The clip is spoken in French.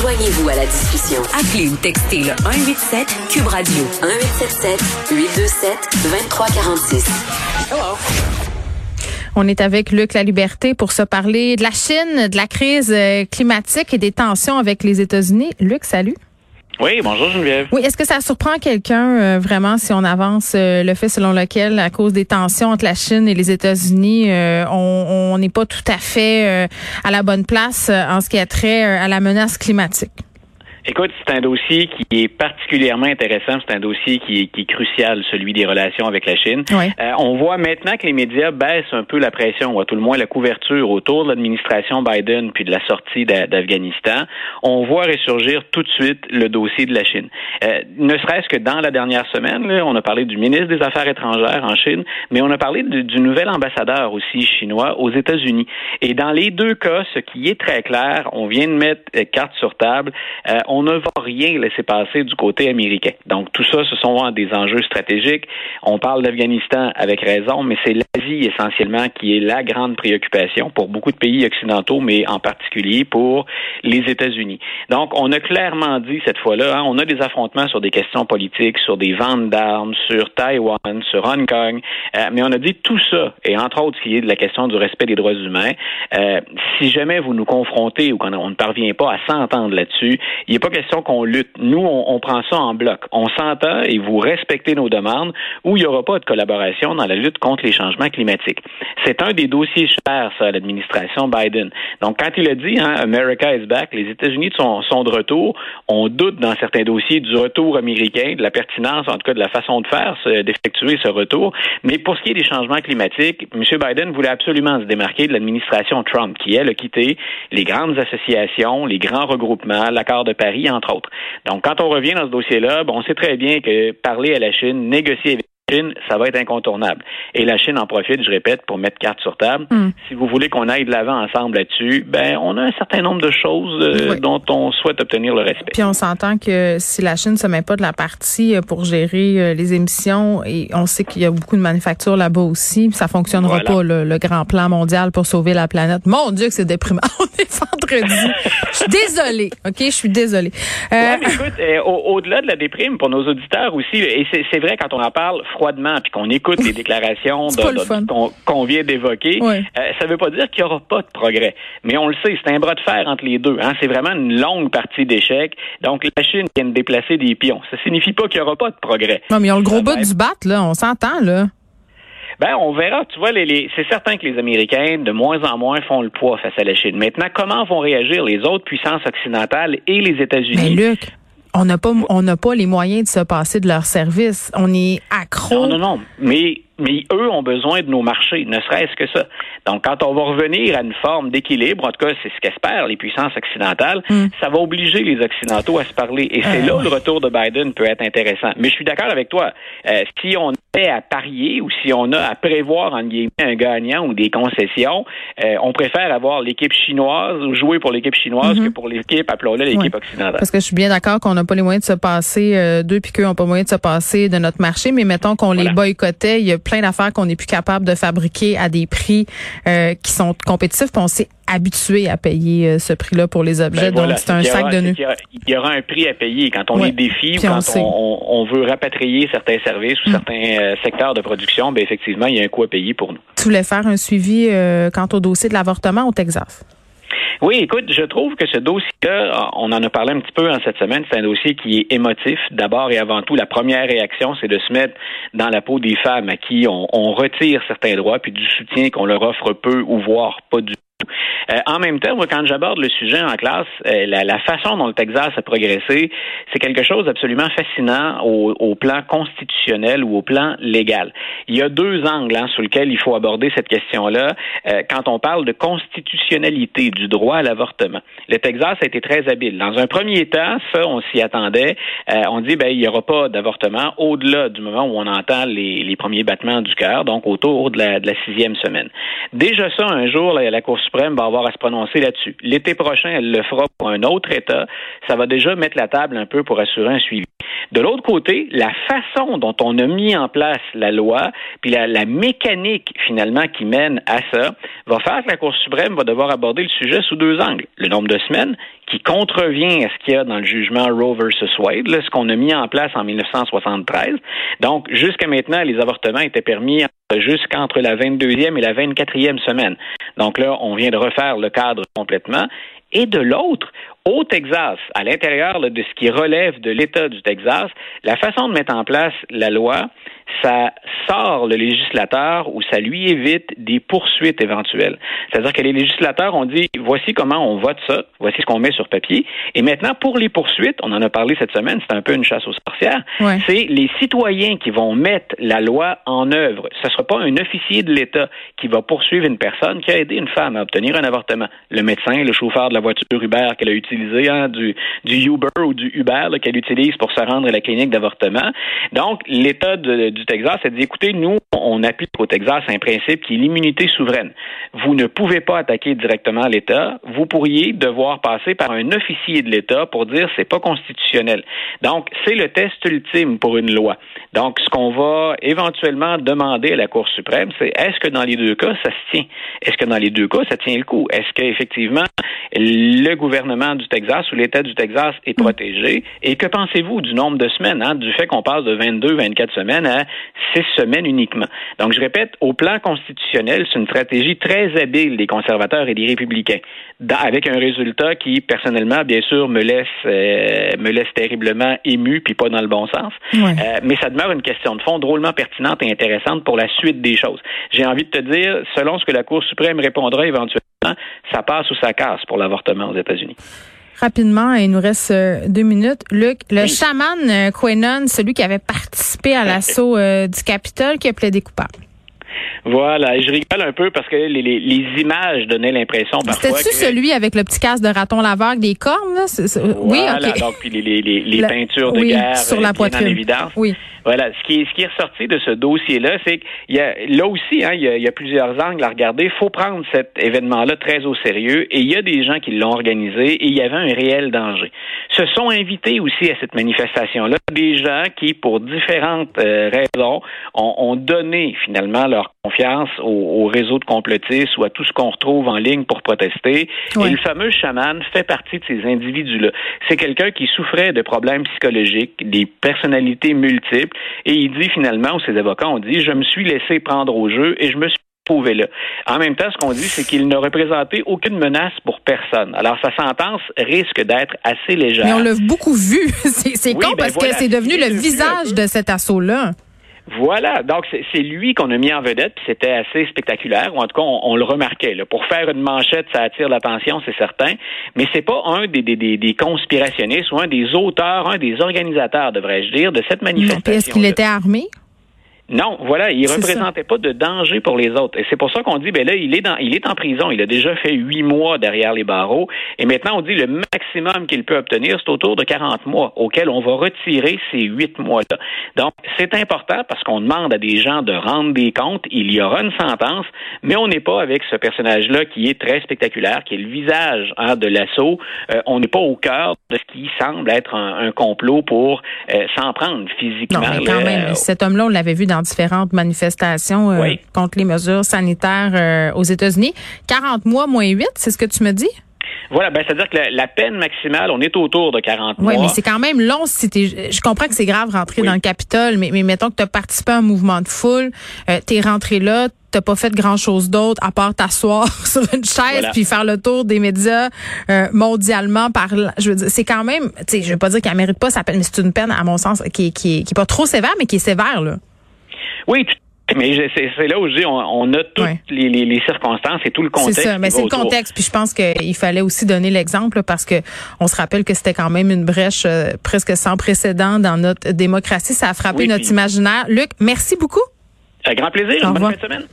Joignez-vous à la discussion. Appelez ou textez le 187 Cube Radio 1877 827 2346. On est avec Luc La Liberté pour se parler de la Chine, de la crise euh, climatique et des tensions avec les États-Unis. Luc, salut. Oui, bonjour Geneviève. Oui, est-ce que ça surprend quelqu'un euh, vraiment si on avance euh, le fait selon lequel, à cause des tensions entre la Chine et les États-Unis, euh, on n'est pas tout à fait à la bonne place en ce qui a trait à la menace climatique? Écoute, c'est un dossier qui est particulièrement intéressant. C'est un dossier qui est, qui est, crucial, celui des relations avec la Chine. Euh, on voit maintenant que les médias baissent un peu la pression, ou à tout le moins la couverture autour de l'administration Biden puis de la sortie d'Afghanistan. On voit ressurgir tout de suite le dossier de la Chine. Euh, ne serait-ce que dans la dernière semaine, là, on a parlé du ministre des Affaires étrangères en Chine, mais on a parlé du, du nouvel ambassadeur aussi chinois aux États-Unis. Et dans les deux cas, ce qui est très clair, on vient de mettre euh, carte sur table. Euh, on ne va rien laisser passer du côté américain. Donc tout ça, ce sont des enjeux stratégiques. On parle d'Afghanistan avec raison, mais c'est l'Asie essentiellement qui est la grande préoccupation pour beaucoup de pays occidentaux, mais en particulier pour les États-Unis. Donc on a clairement dit cette fois-là, hein, on a des affrontements sur des questions politiques, sur des ventes d'armes, sur Taïwan, sur Hong Kong, euh, mais on a dit tout ça, et entre autres, ce qui est de la question du respect des droits humains, euh, si jamais vous nous confrontez ou qu'on on ne parvient pas à s'entendre là-dessus, il a pas question qu'on lutte. Nous, on, prend ça en bloc. On s'entend et vous respectez nos demandes ou il n'y aura pas de collaboration dans la lutte contre les changements climatiques. C'est un des dossiers chers, ça, à l'administration Biden. Donc, quand il a dit, hein, America is back, les États-Unis sont, sont de retour, on doute dans certains dossiers du retour américain, de la pertinence, en tout cas, de la façon de faire, d'effectuer ce retour. Mais pour ce qui est des changements climatiques, M. Biden voulait absolument se démarquer de l'administration Trump, qui, elle, a quitté les grandes associations, les grands regroupements, l'accord de Paris, Donc, quand on revient dans ce dossier-là, bon, on sait très bien que parler à la Chine, négocier avec Chine, ça va être incontournable. Et la Chine en profite, je répète, pour mettre carte sur table. Hmm. Si vous voulez qu'on aille de l'avant ensemble là-dessus, ben on a un certain nombre de choses euh, dont on souhaite obtenir le respect. Puis on s'entend que si la Chine se met pas de la partie euh, pour gérer euh, les émissions, et on sait qu'il y a beaucoup de manufactures là-bas aussi, ça fonctionnera pas le, grand plan mondial pour sauver la planète. Mon Dieu que c'est déprimant. on est vendredi. je suis désolée. Ok, je suis désolée. Ouais, mais écoute, au-delà de la déprime pour nos auditeurs aussi, et c'est vrai quand on en parle froidement, puis qu'on écoute les déclarations qu'on vient d'évoquer, euh, ça ne veut pas dire qu'il n'y aura pas de progrès. Mais on le sait, c'est un bras de fer entre les deux. Hein. C'est vraiment une longue partie d'échec. Donc, la Chine vient de déplacer des pions. Ça signifie pas qu'il n'y aura pas de progrès. Non, mais ils ont le gros bout du bat, là. On s'entend, là. Ben, on verra. Tu vois, les, c'est certain que les Américains, de moins en moins, font le poids face à la Chine. Maintenant, comment vont réagir les autres puissances occidentales et les États-Unis? On n'a pas, on n'a pas les moyens de se passer de leur service. On est accro. Non, non, non. Mais mais eux ont besoin de nos marchés, ne serait-ce que ça. Donc, quand on va revenir à une forme d'équilibre, en tout cas, c'est ce qu'espèrent les puissances occidentales, hmm. ça va obliger les Occidentaux à se parler. Et c'est ah, là où le retour de Biden peut être intéressant. Mais je suis d'accord avec toi. Euh, si on est à parier ou si on a à prévoir, en guillemets, un gagnant ou des concessions, euh, on préfère avoir l'équipe chinoise ou jouer pour l'équipe chinoise mm-hmm. que pour l'équipe, appelons-la l'équipe occidentale. Parce que je suis bien d'accord qu'on n'a pas les moyens de se passer euh, d'eux puis qu'eux n'ont pas les moyens de se passer de notre marché, mais mettons qu'on les boycottait, il y a plein d'affaires qu'on n'est plus capable de fabriquer à des prix euh, qui sont compétitifs. Puis on s'est habitué à payer euh, ce prix-là pour les objets. Ben donc, c'est un sac de nœuds. Il y aura un prix à payer quand on les défie, quand on, veut rapatrier certains services ou mm. certains euh, secteurs de production. Ben effectivement, il y a un coût à payer pour nous. Tu voulais faire un suivi quant au dossier de l'avortement au Texas? Oui, écoute, je trouve que ce dossier-là, on en a parlé un petit peu en cette semaine, c'est un dossier qui est émotif. D'abord et avant tout, la première réaction, c'est de se mettre dans la peau des femmes à qui on, retire certains droits, puis du soutien qu'on leur offre peu ou voire pas du euh, en même temps, moi, quand j'aborde le sujet en classe, euh, la, façon dont le Texas a progressé, c'est quelque chose d'absolument fascinant au, plan constitutionnel ou au plan légal. Il y a deux angles hein, sur lesquels il faut aborder cette question-là euh, quand on parle de constitutionnalité du droit à l'avortement. Le Texas a été très habile. Dans un premier temps, ça, on s'y attendait. on dit, ben, il n'y aura pas d'avortement au-delà du moment où on entend les, premiers battements du cœur, donc autour de la, sixième semaine. Déjà ça, un jour, la, Cour va avoir à se prononcer là-dessus. L'été prochain, elle le fera pour un autre État. Ça va déjà mettre la table un peu pour assurer un suivi. De l'autre côté, la façon dont on a mis en place la loi, puis la, mécanique finalement qui mène à ça, va faire que la Cour suprême va devoir aborder le sujet sous deux angles. Le nombre de semaines qui contrevient à ce qu'il y a dans le jugement Roe versus Wade, ce qu'on a mis en place en 1973. Donc, jusqu'à maintenant, les avortements étaient permis jusqu'entre la 22e et la 24e semaine. Donc là, on vient de refaire le cadre complètement. Et de l'autre, au Texas, à l'intérieur de ce qui relève de l'État du Texas, la façon de mettre en place la loi, ça sort le législateur ou ça lui évite des poursuites éventuelles. C'est-à-dire que les législateurs ont dit voici comment on vote ça, voici ce qu'on met sur papier. Et maintenant, pour les poursuites, on en a parlé cette semaine, c'est un peu une chasse aux sorcières. C'est les citoyens qui vont mettre la loi en œuvre. Ce ne sera pas un officier de l'État qui va poursuivre une personne qui a aidé une femme à obtenir un avortement. Le médecin, le chauffeur de la voiture Uber qu'elle a hein, du, du Uber ou du Uber qu'elle utilise pour se rendre à la clinique d'avortement. Donc, l'État du Texas a dit, écoutez, nous, on applique au Texas un principe qui est l'immunité souveraine. Vous ne pouvez pas attaquer directement l'État. Vous pourriez devoir passer par un officier de l'État pour dire c'est pas constitutionnel. Donc, c'est le test ultime pour une loi. Donc, ce qu'on va éventuellement demander à la Cour suprême, c'est est-ce que dans les deux cas, ça se tient? Est-ce que dans les deux cas, ça tient le coup? Est-ce qu'effectivement, le gouvernement du Texas ou l'État du Texas est protégé? Et que pensez-vous du nombre de semaines, hein, du fait qu'on passe de 22, 24 semaines à six semaines uniquement? Donc, je répète, au plan constitutionnel, c'est une stratégie très habile des conservateurs et des républicains, avec un résultat qui, personnellement, bien sûr, me laisse euh, me laisse terriblement ému, puis pas dans le bon sens. Euh, mais ça demeure une question de fond drôlement pertinente et intéressante pour la suite des choses. J'ai envie de te dire, selon ce que la Cour suprême répondra éventuellement, ça passe ou ça casse pour l'avortement aux États-Unis. Rapidement, il nous reste euh, deux minutes. Luc, le chaman euh, Quenon, celui qui avait participé à l'assaut euh, du Capitole, qui a plaidé coupable. Voilà, je rigole un peu parce que les, les, images donnaient l'impression parfois. C'était-tu celui avec le petit casque de raton laveur avec des cornes? Là? oui, ok. donc puis les, les, les peintures de guerre sur la poitrine. en évidence. Oui. Voilà, ce qui est, ce qui est ressorti de ce dossier-là, c'est qu'il y a là aussi, hein, il, y a, il y a plusieurs angles à regarder. Il faut prendre cet événement-là très au sérieux et il y a des gens qui l'ont organisé et il y avait un réel danger. Se sont invités aussi à cette manifestation-là des gens qui, pour différentes euh, raisons, ont, ont, donné finalement leur confiance au, au, réseau de complotistes ou à tout ce qu'on retrouve en ligne pour protester. Et le fameux chaman fait partie de ces individus-là. C'est quelqu'un qui souffrait de problèmes psychologiques, des personnalités multiples et il dit finalement, ou ses avocats ont dit, je me suis laissé prendre au jeu et je me suis trouvé là. En même temps, ce qu'on dit, c'est qu'il n'a représenté aucune menace pour personne. Alors, sa sentence risque d'être assez légère. Mais on l'a beaucoup vu. c'est con ben parce que c'est devenu le visage de cet assaut-là. Voilà, donc c'est lui qu'on a mis en vedette, puis c'était assez spectaculaire, ou en tout cas on, le remarquait. Là. Pour faire une manchette, ça attire l'attention, c'est certain, mais c'est pas un des, des, des, conspirationnistes ou un des auteurs, un des organisateurs, devrais-je dire, de cette manifestation. Est-ce qu'il était armé? Non, voilà, il représentait pas de danger pour les autres. Et c'est pour ça qu'on dit, ben là, il est dans, il est en prison. Il a déjà fait huit mois derrière les barreaux. Et maintenant, on dit le maximum qu'il peut obtenir, c'est autour de 40 mois, auquel on va retirer ces huit mois-là. Donc, c'est important parce qu'on demande à des gens de rendre des comptes. Il y aura une sentence, mais on n'est pas avec ce personnage-là qui est très spectaculaire, qui est le visage hein, de l'assaut. Euh, on n'est pas au cœur de ce qui semble être un, complot pour euh, s'en prendre physiquement. Non, mais quand même, cet homme-là, on l'avait vu dans différentes manifestations euh, contre les mesures sanitaires euh, aux États-Unis. 40 mois moins 8, c'est ce que tu me dis? Voilà, ben c'est-à-dire que la, peine maximale, on est autour de 40 mois. Oui, mais c'est quand même long si Je comprends que c'est grave rentrer dans le Capitole, mais, mais mettons que tu as participé à un mouvement de foule, euh, tu es rentré là, t'as pas fait grand chose d'autre à part t'asseoir sur une chaise puis faire le tour des médias euh, mondialement par je veux dire c'est quand même tu sais je veux pas dire qu'elle mérite pas sa peine mais c'est une peine à mon sens qui, qui, qui est pas trop sévère mais qui est sévère là oui, mais c'est là où je dis, on, a toutes les, circonstances et tout le contexte. C'est ça, mais c'est le contexte. Puis je pense qu'il fallait aussi donner l'exemple parce que on se rappelle que c'était quand même une brèche euh, presque sans précédent dans notre démocratie. Ça a frappé notre imaginaire. Luc, merci beaucoup. Un grand plaisir. Bonne fin de semaine.